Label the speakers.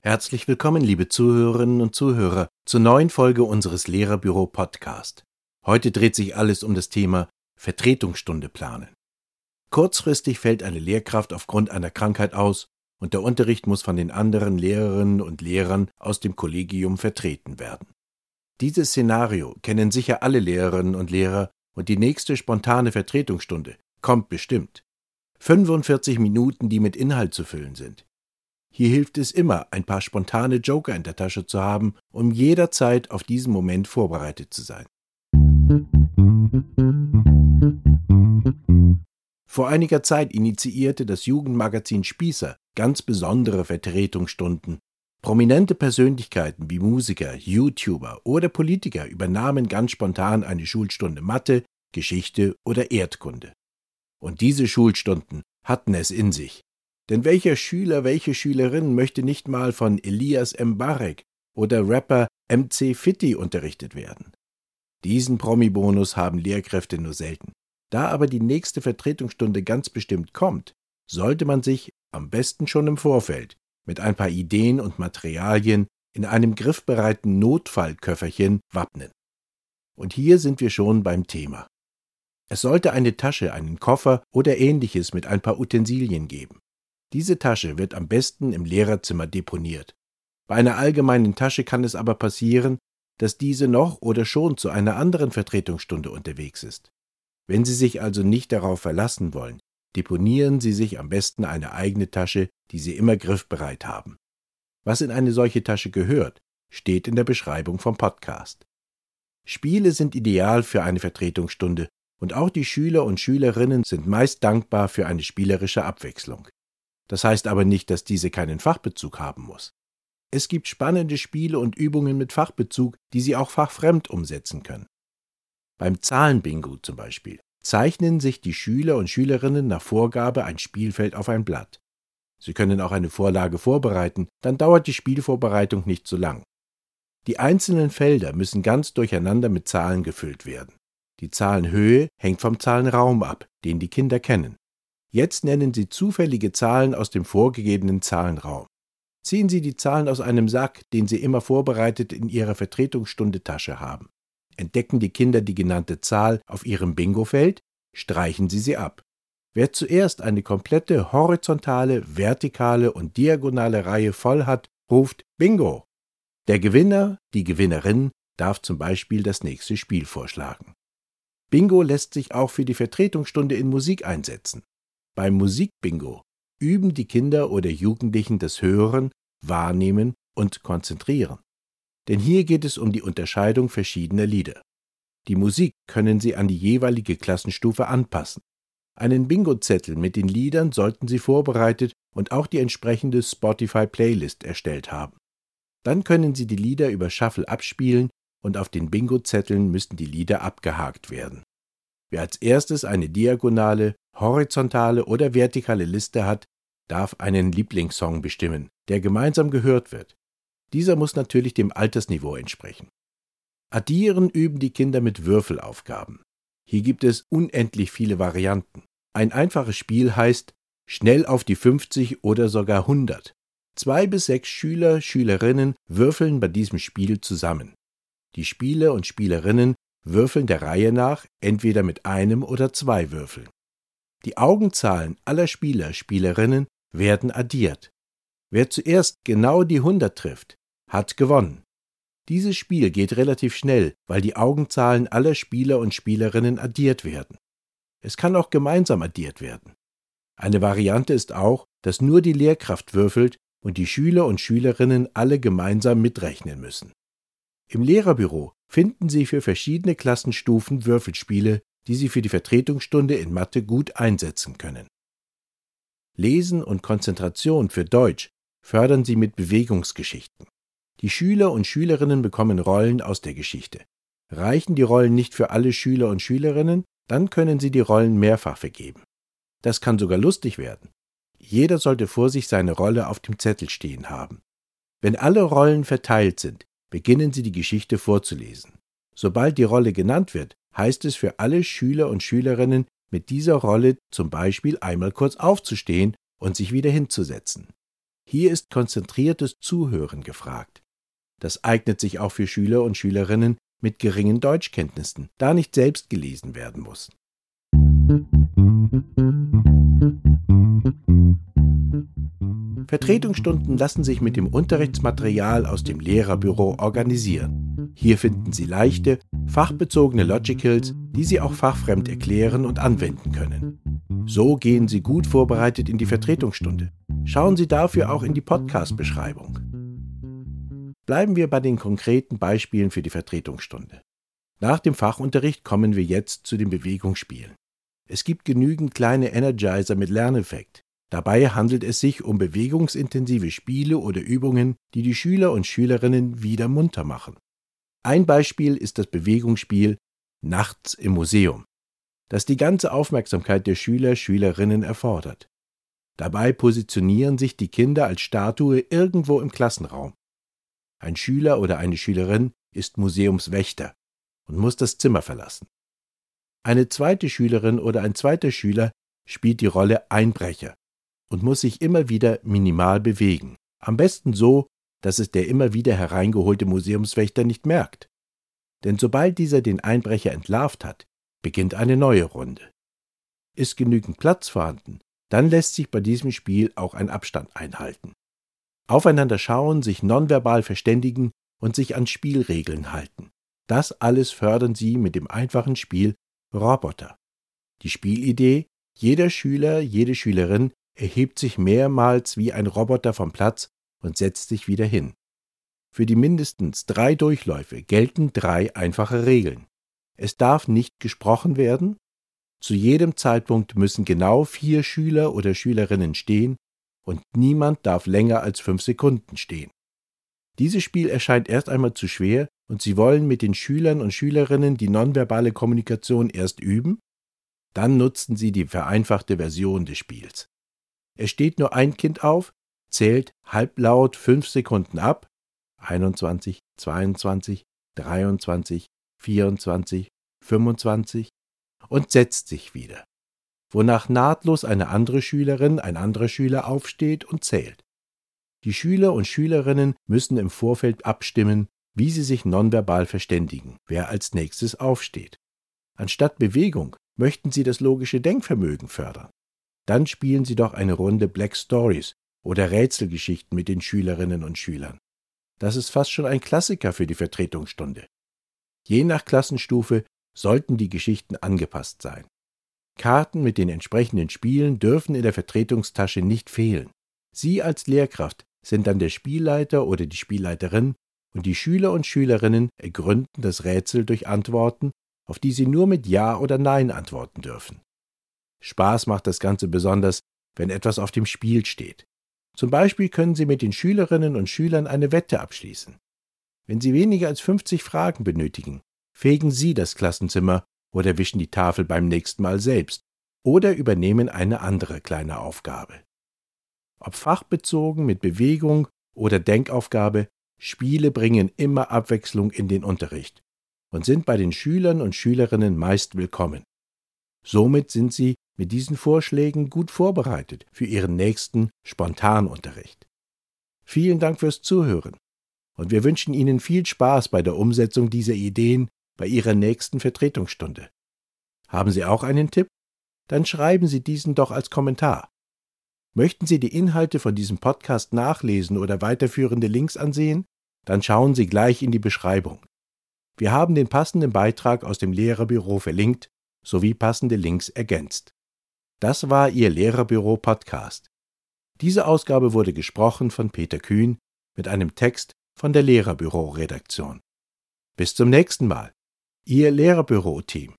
Speaker 1: Herzlich willkommen, liebe Zuhörerinnen und Zuhörer, zur neuen Folge unseres Lehrerbüro Podcast. Heute dreht sich alles um das Thema Vertretungsstunde planen. Kurzfristig fällt eine Lehrkraft aufgrund einer Krankheit aus und der Unterricht muss von den anderen Lehrerinnen und Lehrern aus dem Kollegium vertreten werden. Dieses Szenario kennen sicher alle Lehrerinnen und Lehrer und die nächste spontane Vertretungsstunde kommt bestimmt. 45 Minuten, die mit Inhalt zu füllen sind. Hier hilft es immer, ein paar spontane Joker in der Tasche zu haben, um jederzeit auf diesen Moment vorbereitet zu sein. Vor einiger Zeit initiierte das Jugendmagazin Spießer ganz besondere Vertretungsstunden. Prominente Persönlichkeiten wie Musiker, YouTuber oder Politiker übernahmen ganz spontan eine Schulstunde Mathe, Geschichte oder Erdkunde. Und diese Schulstunden hatten es in sich. Denn welcher Schüler, welche Schülerin möchte nicht mal von Elias Mbarek oder Rapper MC Fitti unterrichtet werden? Diesen Promi-Bonus haben Lehrkräfte nur selten. Da aber die nächste Vertretungsstunde ganz bestimmt kommt, sollte man sich am besten schon im Vorfeld mit ein paar Ideen und Materialien in einem griffbereiten Notfallköfferchen wappnen. Und hier sind wir schon beim Thema. Es sollte eine Tasche, einen Koffer oder ähnliches mit ein paar Utensilien geben. Diese Tasche wird am besten im Lehrerzimmer deponiert. Bei einer allgemeinen Tasche kann es aber passieren, dass diese noch oder schon zu einer anderen Vertretungsstunde unterwegs ist. Wenn Sie sich also nicht darauf verlassen wollen, deponieren Sie sich am besten eine eigene Tasche, die Sie immer griffbereit haben. Was in eine solche Tasche gehört, steht in der Beschreibung vom Podcast. Spiele sind ideal für eine Vertretungsstunde und auch die Schüler und Schülerinnen sind meist dankbar für eine spielerische Abwechslung. Das heißt aber nicht, dass diese keinen Fachbezug haben muss. Es gibt spannende Spiele und Übungen mit Fachbezug, die Sie auch fachfremd umsetzen können. Beim Zahlenbingo zum Beispiel zeichnen sich die Schüler und Schülerinnen nach Vorgabe ein Spielfeld auf ein Blatt. Sie können auch eine Vorlage vorbereiten, dann dauert die Spielvorbereitung nicht so lang. Die einzelnen Felder müssen ganz durcheinander mit Zahlen gefüllt werden. Die Zahlenhöhe hängt vom Zahlenraum ab, den die Kinder kennen. Jetzt nennen Sie zufällige Zahlen aus dem vorgegebenen Zahlenraum. Ziehen Sie die Zahlen aus einem Sack, den Sie immer vorbereitet in Ihrer Vertretungsstundetasche haben. Entdecken die Kinder die genannte Zahl auf ihrem Bingofeld, streichen Sie sie ab. Wer zuerst eine komplette horizontale, vertikale und diagonale Reihe voll hat, ruft Bingo. Der Gewinner, die Gewinnerin darf zum Beispiel das nächste Spiel vorschlagen. Bingo lässt sich auch für die Vertretungsstunde in Musik einsetzen. Beim Musikbingo üben die Kinder oder Jugendlichen das Hören, Wahrnehmen und Konzentrieren. Denn hier geht es um die Unterscheidung verschiedener Lieder. Die Musik können Sie an die jeweilige Klassenstufe anpassen. Einen Bingo-Zettel mit den Liedern sollten Sie vorbereitet und auch die entsprechende Spotify-Playlist erstellt haben. Dann können Sie die Lieder über Shuffle abspielen und auf den Bingo-Zetteln müssen die Lieder abgehakt werden. Wer als erstes eine diagonale, horizontale oder vertikale Liste hat, darf einen Lieblingssong bestimmen, der gemeinsam gehört wird. Dieser muss natürlich dem Altersniveau entsprechen. Addieren üben die Kinder mit Würfelaufgaben. Hier gibt es unendlich viele Varianten. Ein einfaches Spiel heißt schnell auf die 50 oder sogar 100. Zwei bis sechs Schüler, Schülerinnen würfeln bei diesem Spiel zusammen. Die Spieler und Spielerinnen würfeln der Reihe nach entweder mit einem oder zwei Würfeln. Die Augenzahlen aller Spieler, Spielerinnen werden addiert. Wer zuerst genau die 100 trifft, hat gewonnen. Dieses Spiel geht relativ schnell, weil die Augenzahlen aller Spieler und Spielerinnen addiert werden. Es kann auch gemeinsam addiert werden. Eine Variante ist auch, dass nur die Lehrkraft würfelt und die Schüler und Schülerinnen alle gemeinsam mitrechnen müssen. Im Lehrerbüro finden Sie für verschiedene Klassenstufen Würfelspiele, die Sie für die Vertretungsstunde in Mathe gut einsetzen können. Lesen und Konzentration für Deutsch fördern Sie mit Bewegungsgeschichten. Die Schüler und Schülerinnen bekommen Rollen aus der Geschichte. Reichen die Rollen nicht für alle Schüler und Schülerinnen, dann können Sie die Rollen mehrfach vergeben. Das kann sogar lustig werden. Jeder sollte vor sich seine Rolle auf dem Zettel stehen haben. Wenn alle Rollen verteilt sind, beginnen Sie die Geschichte vorzulesen. Sobald die Rolle genannt wird, heißt es für alle Schüler und Schülerinnen, mit dieser Rolle zum Beispiel einmal kurz aufzustehen und sich wieder hinzusetzen. Hier ist konzentriertes Zuhören gefragt. Das eignet sich auch für Schüler und Schülerinnen mit geringen Deutschkenntnissen, da nicht selbst gelesen werden muss. Vertretungsstunden lassen sich mit dem Unterrichtsmaterial aus dem Lehrerbüro organisieren. Hier finden Sie leichte, fachbezogene Logicals, die Sie auch fachfremd erklären und anwenden können. So gehen Sie gut vorbereitet in die Vertretungsstunde. Schauen Sie dafür auch in die Podcast-Beschreibung. Bleiben wir bei den konkreten Beispielen für die Vertretungsstunde. Nach dem Fachunterricht kommen wir jetzt zu den Bewegungsspielen. Es gibt genügend kleine Energizer mit Lerneffekt. Dabei handelt es sich um bewegungsintensive Spiele oder Übungen, die die Schüler und Schülerinnen wieder munter machen. Ein Beispiel ist das Bewegungsspiel Nachts im Museum, das die ganze Aufmerksamkeit der Schüler, Schülerinnen erfordert. Dabei positionieren sich die Kinder als Statue irgendwo im Klassenraum. Ein Schüler oder eine Schülerin ist Museumswächter und muss das Zimmer verlassen. Eine zweite Schülerin oder ein zweiter Schüler spielt die Rolle Einbrecher und muss sich immer wieder minimal bewegen. Am besten so, dass es der immer wieder hereingeholte Museumswächter nicht merkt. Denn sobald dieser den Einbrecher entlarvt hat, beginnt eine neue Runde. Ist genügend Platz vorhanden, dann lässt sich bei diesem Spiel auch ein Abstand einhalten. Aufeinander schauen, sich nonverbal verständigen und sich an Spielregeln halten. Das alles fördern sie mit dem einfachen Spiel Roboter. Die Spielidee, jeder Schüler, jede Schülerin erhebt sich mehrmals wie ein Roboter vom Platz und setzt sich wieder hin. Für die mindestens drei Durchläufe gelten drei einfache Regeln. Es darf nicht gesprochen werden, zu jedem Zeitpunkt müssen genau vier Schüler oder Schülerinnen stehen und niemand darf länger als fünf Sekunden stehen. Dieses Spiel erscheint erst einmal zu schwer und Sie wollen mit den Schülern und Schülerinnen die nonverbale Kommunikation erst üben? Dann nutzen Sie die vereinfachte Version des Spiels. Es steht nur ein Kind auf, zählt halblaut fünf Sekunden ab, 21, 22, 23, 24, 25 und setzt sich wieder, wonach nahtlos eine andere Schülerin, ein anderer Schüler aufsteht und zählt. Die Schüler und Schülerinnen müssen im Vorfeld abstimmen, wie sie sich nonverbal verständigen, wer als nächstes aufsteht. Anstatt Bewegung möchten sie das logische Denkvermögen fördern. Dann spielen Sie doch eine Runde Black Stories oder Rätselgeschichten mit den Schülerinnen und Schülern. Das ist fast schon ein Klassiker für die Vertretungsstunde. Je nach Klassenstufe sollten die Geschichten angepasst sein. Karten mit den entsprechenden Spielen dürfen in der Vertretungstasche nicht fehlen. Sie als Lehrkraft sind dann der Spielleiter oder die Spielleiterin und die Schüler und Schülerinnen ergründen das Rätsel durch Antworten, auf die sie nur mit Ja oder Nein antworten dürfen. Spaß macht das Ganze besonders, wenn etwas auf dem Spiel steht. Zum Beispiel können Sie mit den Schülerinnen und Schülern eine Wette abschließen. Wenn Sie weniger als 50 Fragen benötigen, fegen Sie das Klassenzimmer oder wischen die Tafel beim nächsten Mal selbst oder übernehmen eine andere kleine Aufgabe. Ob fachbezogen mit Bewegung oder Denkaufgabe, Spiele bringen immer Abwechslung in den Unterricht und sind bei den Schülern und Schülerinnen meist willkommen. Somit sind sie mit diesen Vorschlägen gut vorbereitet für Ihren nächsten Spontanunterricht. Vielen Dank fürs Zuhören und wir wünschen Ihnen viel Spaß bei der Umsetzung dieser Ideen bei Ihrer nächsten Vertretungsstunde. Haben Sie auch einen Tipp? Dann schreiben Sie diesen doch als Kommentar. Möchten Sie die Inhalte von diesem Podcast nachlesen oder weiterführende Links ansehen? Dann schauen Sie gleich in die Beschreibung. Wir haben den passenden Beitrag aus dem Lehrerbüro verlinkt sowie passende Links ergänzt. Das war Ihr Lehrerbüro Podcast. Diese Ausgabe wurde gesprochen von Peter Kühn mit einem Text von der Lehrerbüro Redaktion. Bis zum nächsten Mal. Ihr Lehrerbüro Team.